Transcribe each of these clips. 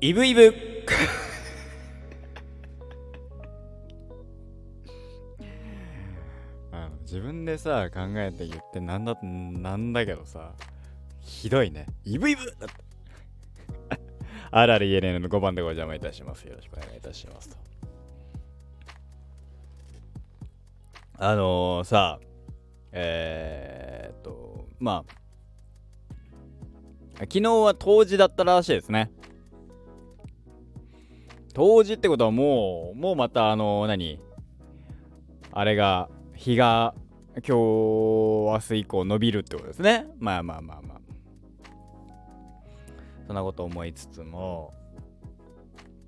イブイブ。あの自分でさ考えて言ってなんだなんだけどさひどいね。イブイブ。だってあらる ENN の5番でご邪魔いたします。よろしくお願いいたしますと。あのー、さえー、っとまあ昨日は冬至だったらしいですね冬至ってことはもうもうまたあの、何？あれが日が今日明日以降伸びるってことですね。まあまあまあまあ。そんなこと思いつつも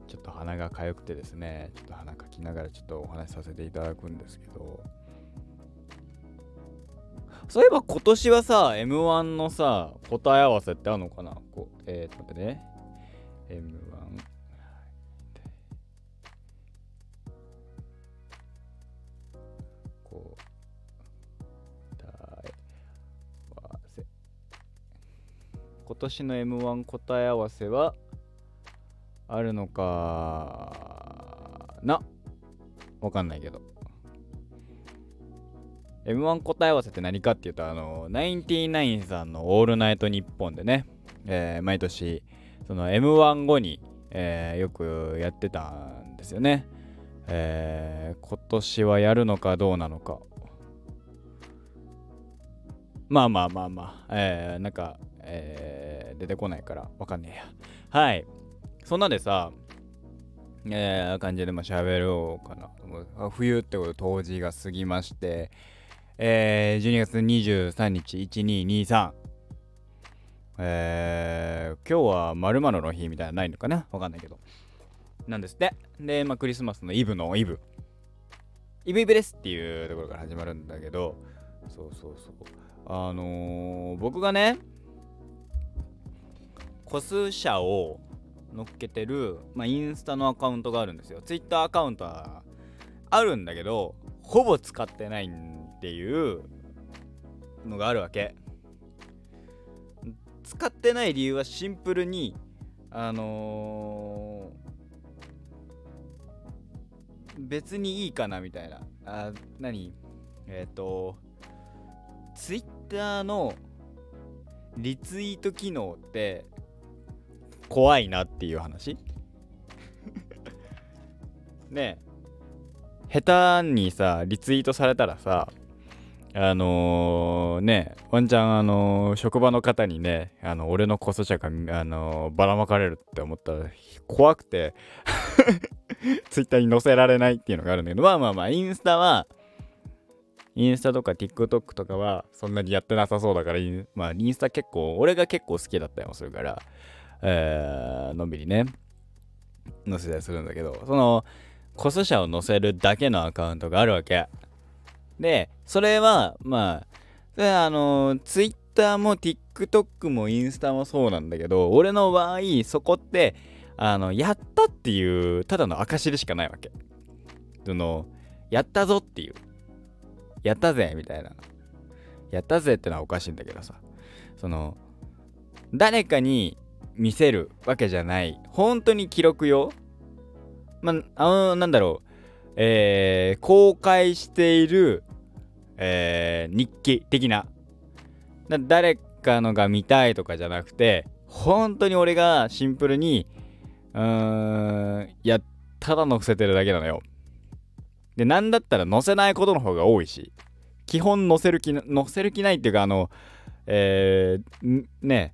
ちょっと鼻が痒くてですね。ちょっと鼻かきながらちょっとお話しさせていただくんですけど。そういえば今年はさ M1 のさ答え合わせってあるのかな？こうえー、っと待ってね。M1 今年の M1 答え合わせはあるのかな？わかんないけど。M1 答え合わせって何かっていうとあのナインティナインさんの「オールナイトニッポン」でね、えー、毎年その M1 後に、えー、よくやってたんですよね、えー、今年はやるのかどうなのか。まあまあまあまあ、えー、なんかえー、出てこないからわかんねえや。はい。そんなでさ、えー、感じでも喋ろうかな。冬ってこと冬至が過ぎまして、えー、12月23日、1223。えー、今日は〇〇の日みたいなのないのかな？わかんないけど。なんですって。で、まあ、クリスマスのイブのイブ。イブイブですっていうところから始まるんだけど、そうそうそう。あのー、僕がね、個数社を載っけてる、まあ、インスタのアカウントがあるんですよ。ツイッターアカウントはあるんだけど、ほぼ使ってないっていうのがあるわけ。使ってない理由はシンプルに、あのー、別にいいかなみたいな。あ、何？えっ、ー、と、ツイッターのリツイート機能って怖いなっていう話？ねえ。下手にさリツイートされたらさあのー、ねワンチャンあのー、職場の方にねあの俺のこそ茶が、あのー、ばらまかれるって思ったら怖くて ツイッターに載せられないっていうのがあるんだけどまあまあまあインスタはインスタとか TikTok とかはそんなにやってなさそうだからまあインスタ結構俺が結構好きだったりもするからえー、のんびりね、載せたりするんだけど、その、コス社を載せるだけのアカウントがあるわけ。で、それは、まあ、それはあの、Twitter も TikTok もインスタもそうなんだけど、俺の場合、そこって、あの、やったっていう、ただの証でしかないわけ。その、やったぞっていう。やったぜみたいな。やったぜってのはおかしいんだけどさ。その、誰かに見せるわけじゃない。本当に記録用？まあ、の、なんだろう。えー、公開している、えー、日記的な。誰かのが見たいとかじゃなくて、本当に俺がシンプルに、うーん、いや、ただ載せてるだけなのよ。で、なんだったら載せないことの方が多いし、基本載せる気、載せる気ないっていうか、あの、えー、ね、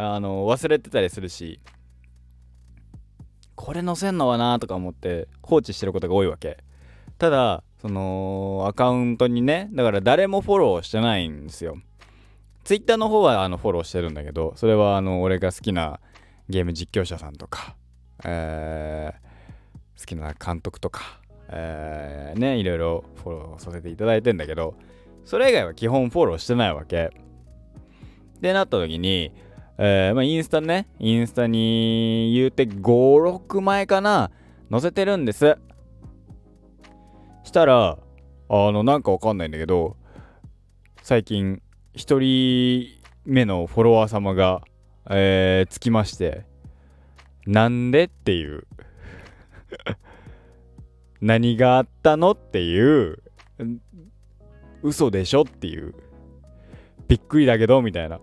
あの忘れてたりするしこれ載せんのはなとか思って放置してることが多いわけ。ただそのアカウントにねだから誰もフォローしてないんですよ。ツイッターの方はあのフォローしてるんだけどそれはあの俺が好きなゲーム実況者さんとか、えー、好きな監督とか、えー、ねいろいろフォローさせていただいてんだけどそれ以外は基本フォローしてないわけ。でなった時にえー、まあ、インスタね、インスタに言うて5、6枚かな、載せてるんです。したら、あの、なんかわかんないんだけど、最近、1人目のフォロワー様が、えー、つきまして、なんでっていう。何があったのっていう。嘘でしょっていう。びっくりだけどみたいな。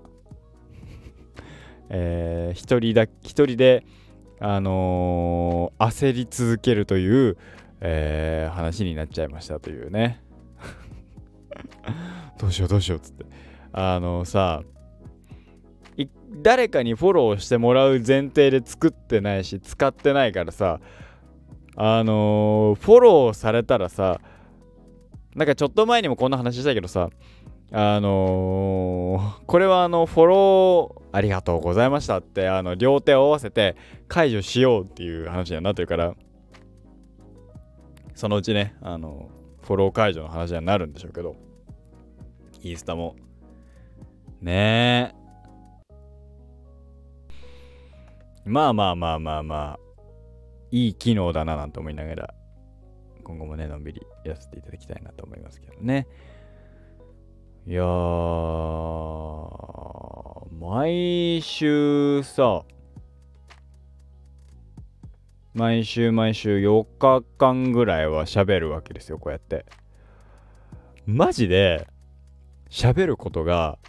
えー、一人だ一人であのー、焦り続けるという、えー、話になっちゃいましたというね。どうしようどうしようっつって。あのさ誰かにフォローしてもらう前提で作ってないし使ってないからさあの、フォローされたらさなんかちょっと前にもこんな話したけどさあのー、これはあのフォローありがとうございましたってあの両手を合わせて解除しようっていう話にはなってるからそのうちねあのフォロー解除の話にはなるんでしょうけどインスタもねえまあまあまあまあまあ、いい機能だななんて思いながら、今後もね、のんびりやらせていただきたいなと思いますけどね。いやー、毎週さ、毎週毎週4日間ぐらいは喋るわけですよ、こうやって。マジで、喋ることが、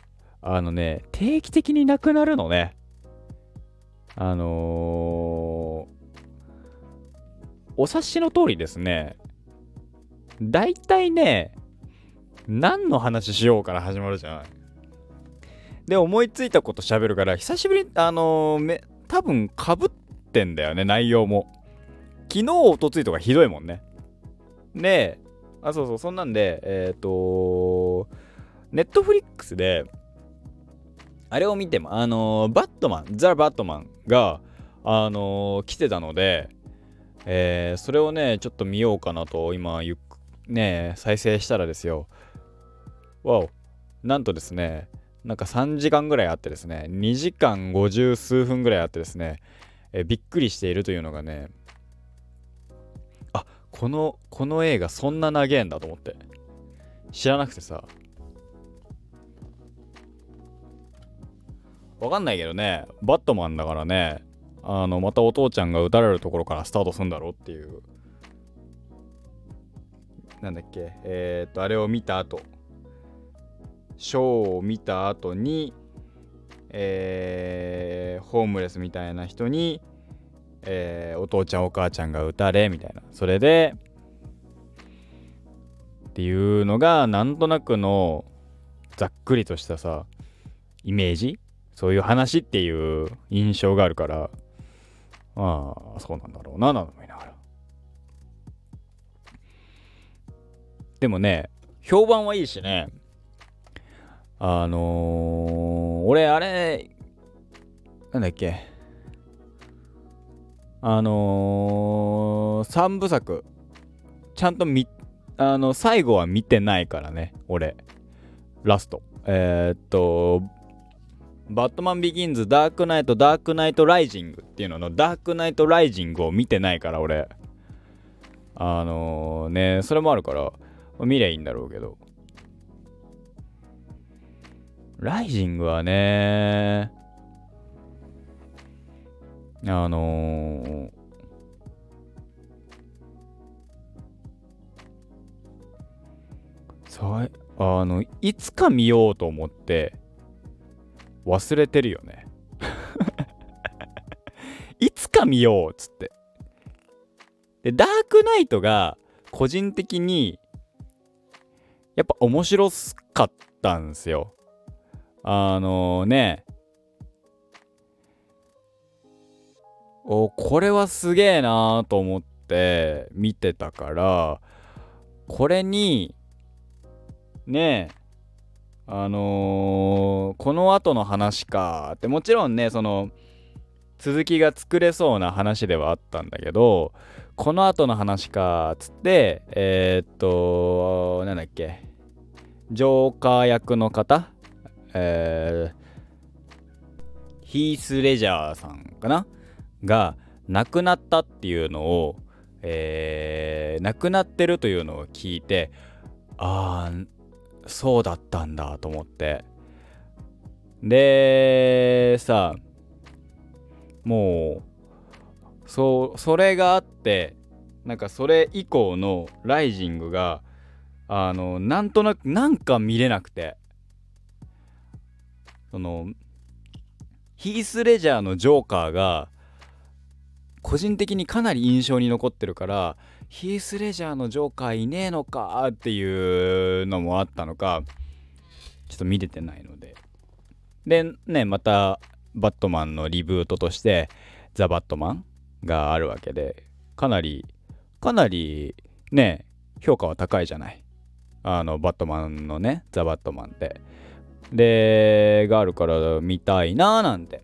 あのね、定期的になくなるのね。あのー、お察しの通りですね、大体ね、何の話しようから始まるじゃない。で、思いついたこと喋るから、久しぶりに、あのー、め、多分かぶってんだよね、内容も。昨日、おとついとかひどいもんね。で、あ、そうそう、そんなんで、えっ、ー、とネットフリックスで、あれを見ても、あのー、バットマン、ザ・バットマンが、あのー、来てたので、えー、それをね、ちょっと見ようかなと、今、ゆっね、再生したらですよ。わお、なんとですね、なんか3時間ぐらいあってですね、2時間50数分ぐらいあってですね、えびっくりしているというのがね、あこの、この映画そんな長えんだと思って。知らなくてさ、わかんないけどね、バットマンだからね、あの、またお父ちゃんが撃たれるところからスタートするんだろうっていう。なんだっけ、えー、っと、あれを見た後、ショーを見た後に、えー、ホームレスみたいな人に、えー、お父ちゃんお母ちゃんが撃たれみたいな。それでっていうのがなんとなくのざっくりとしたさイメージ？そういう話っていう印象があるから、ああ、そうなんだろうな、なんて思いながら。でもね、評判はいいしね、あのー、俺、あれ、なんだっけ、あのー、3部作、ちゃんと見、あの、最後は見てないからね、俺。ラスト。えー、っと、バットマンビギンズ、ダークナイト、ダークナイトライジングっていうののダークナイトライジングを見てないから俺。あのー、ね、それもあるから、見りゃいいんだろうけど。ライジングはね、あのー、さあの、いつか見ようと思って、忘れてるよね いつか見ようっつって。で、ダークナイトが個人的にやっぱ面白かったんですよ。あの、ね、お、これはすげえなーと思って見てたから、これに、ねえ、あのー、この後の話かってもちろんねその続きが作れそうな話ではあったんだけどこの後の話かっつってえー、っとなんだっけジョーカー役の方えー、ヒース・レジャーさんかな？が亡くなったっていうのを、えー、亡くなってるというのを聞いてああそうだったんだと思って。でさもうそうそれがあってなんかそれ以降のライジングがあのなんとなくなんか見れなくて。そのヒース・レジャーのジョーカーが個人的にかなり印象に残ってるからヒース・レジャーのジョーカーいねえのかっていうのもあったのかちょっと見れてないので。でねまたバットマンのリブートとしてザ・バットマンがあるわけでかなりかなりね評価は高いじゃない。あのバットマンのねザ・バットマンって。でがあるから見たいなーなんて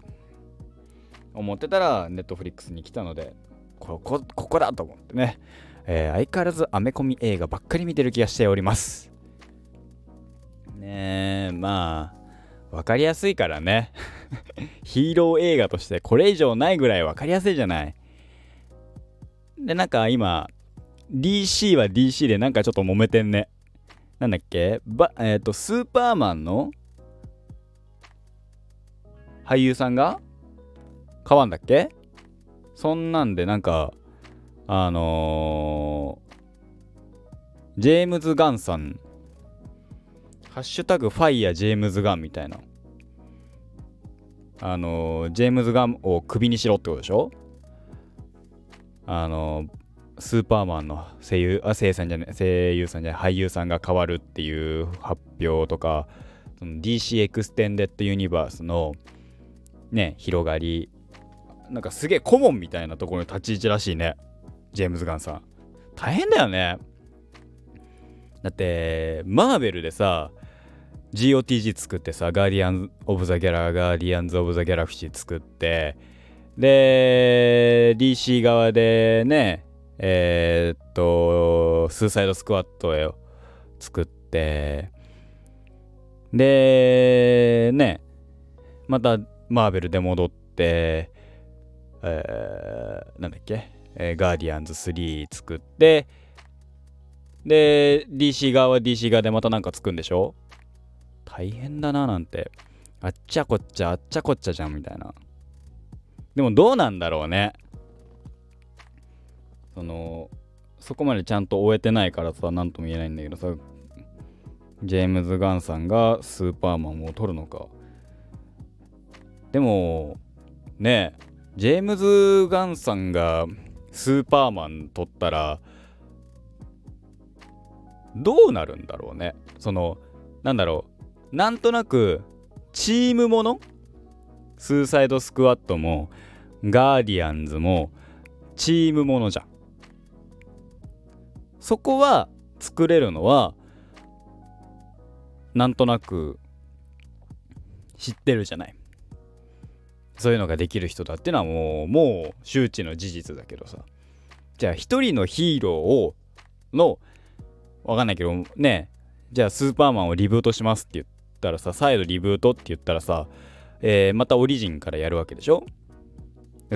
思ってたらネットフリックスに来たのでここここだと思ってね、えー、相変わらずアメコミ映画ばっかり見てる気がしております。ねえまあ分かりやすいからね。ヒーロー映画としてこれ以上ないぐらい分かりやすいじゃない。でなんか今 DC は DC でなんかちょっと揉めてんね。なんだっけ？ばえっ、ー、とスーパーマンの俳優さんが変わんだっけ?そんなんでなんかあのー、ジェームズ・ガンさんハッシュタグファイヤージェームズ・ガンみたいなあのー、ジェームズ・ガンをクビにしろってことでしょ?あのー、スーパーマンの声優あ声優さんじゃない声優さんじゃない俳優さんが変わるっていう発表とかその DC エクステンデッドユニバースのね広がりなんかすげえ顧問みたいなところに立ち位置らしいねジェームズ・ガンさん。大変だよね。だってマーベルでさ GOTG 作ってさガーディアンズ・オブ・ザ・ギャラガーディアンズ・オブ・ザ・ギャラクシー作ってで DC 側でねえー、っとスーサイド・スクワッドを作ってでねまたマーベルで戻って、えー、なんだっけ、えー、ガーディアンズ3作って、で、DC 側は DC 側でまたなんかつくんでしょ？大変だななんて。あっちゃこっちゃ、あっちゃこっちゃじゃんみたいな。でもどうなんだろうね。その、そこまでちゃんと終えてないからさ、なんとも言えないんだけどさ、ジェームズ・ガンさんがスーパーマンを取るのか。でもねジェームズ・ガンさんがスーパーマン撮ったらどうなるんだろうね。そのなんだろう。なんとなくチームもの？スーサイドスクワットもガーディアンズもチームものじゃん。そこは作れるのはなんとなく知ってるじゃない。そういうのができる人だっていうのはもうもう周知の事実だけどさ。じゃあ一人のヒーローをのわかんないけどねじゃあスーパーマンをリブートしますって言ったらさ再度リブートって言ったらさ、えー、またオリジンからやるわけでしょ？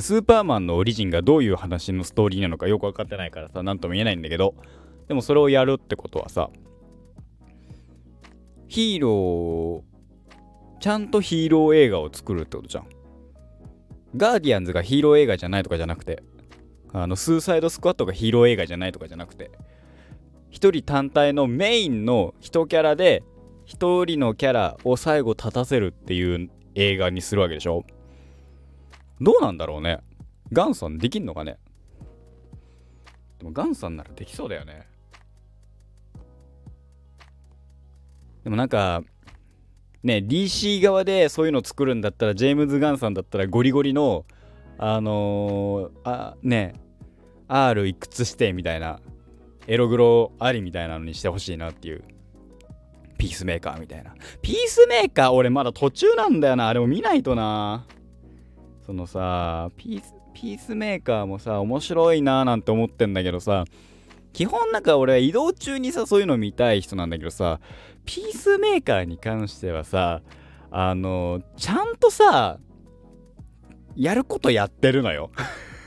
スーパーマンのオリジンがどういう話のストーリーなのかよく分かってないからさ何とも言えないんだけどでもそれをやるってことはさヒーローちゃんとヒーロー映画を作るってことじゃん。ガーディアンズがヒーロー映画じゃないとかじゃなくて、あの、スーサイドスクワットがヒーロー映画じゃないとかじゃなくて、一人単体のメインの一キャラで、一人のキャラを最後立たせるっていう映画にするわけでしょ。どうなんだろうね。ガンさんできんのかね。でもガンさんならできそうだよね。でもなんか、ね DC 側でそういうの作るんだったらジェームズ・ガンさんだったらゴリゴリのあのー、あね R いくつしてみたいなエログロありみたいなのにしてほしいなっていうピースメーカーみたいな。ピースメーカー俺まだ途中なんだよな。あれも見ないとな。そのさピースピースメーカーもさ面白いなーなんて思ってんだけどさ基本なんか俺は移動中にさそういうの見たい人なんだけどさピースメーカーに関してはさあのちゃんとさやることやってるのよ。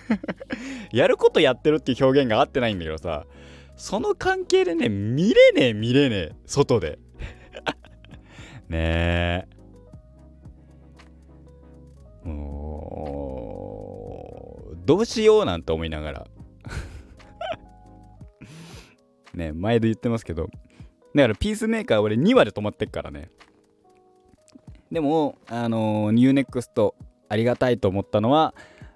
やることやってるっていう表現が合ってないんだけどさその関係でね見れねえ見れねえ外で。ねえ。もうどうしようなんて思いながら。ね前で言ってますけど。だからピースメーカー俺2話で止まってっからね。でもあのニュー、UNEXT ありがたいと思ったのは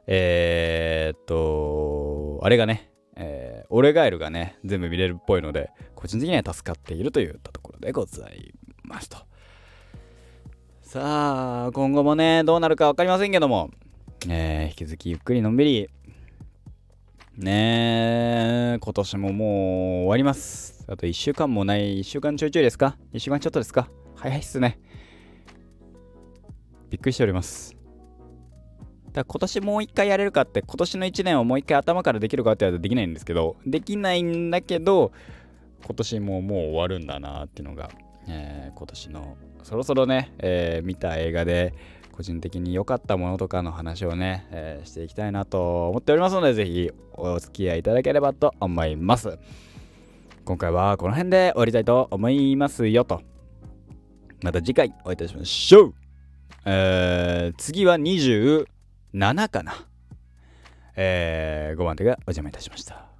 えー、っとあれがねえー、オレガエルがね全部見れるっぽいので個人的には助かっているといったところでございますと。さあ今後もねどうなるか分かりませんけども、えー、引き続きゆっくりのんびりねえ、今年ももう終わります。あと1週間もない、1週間ちょいちょいですか ?1 週間ちょっとですか？早いっすね。びっくりしております。だ今年もう一回やれるかって、今年の1年をもう一回頭からできるかって言われたらできないんですけど、できないんだけど、今年ももう終わるんだなっていうのが、えー、今年のそろそろね、えー、見た映画で、個人的に良かったものとかの話をね、えー、していきたいなと思っておりますので、ぜひお付き合いいただければと思います。今回はこの辺で終わりたいと思いますよと。また次回お会いいたしましょう。えー、次は27かな。えー、5番手がお邪魔いたしました。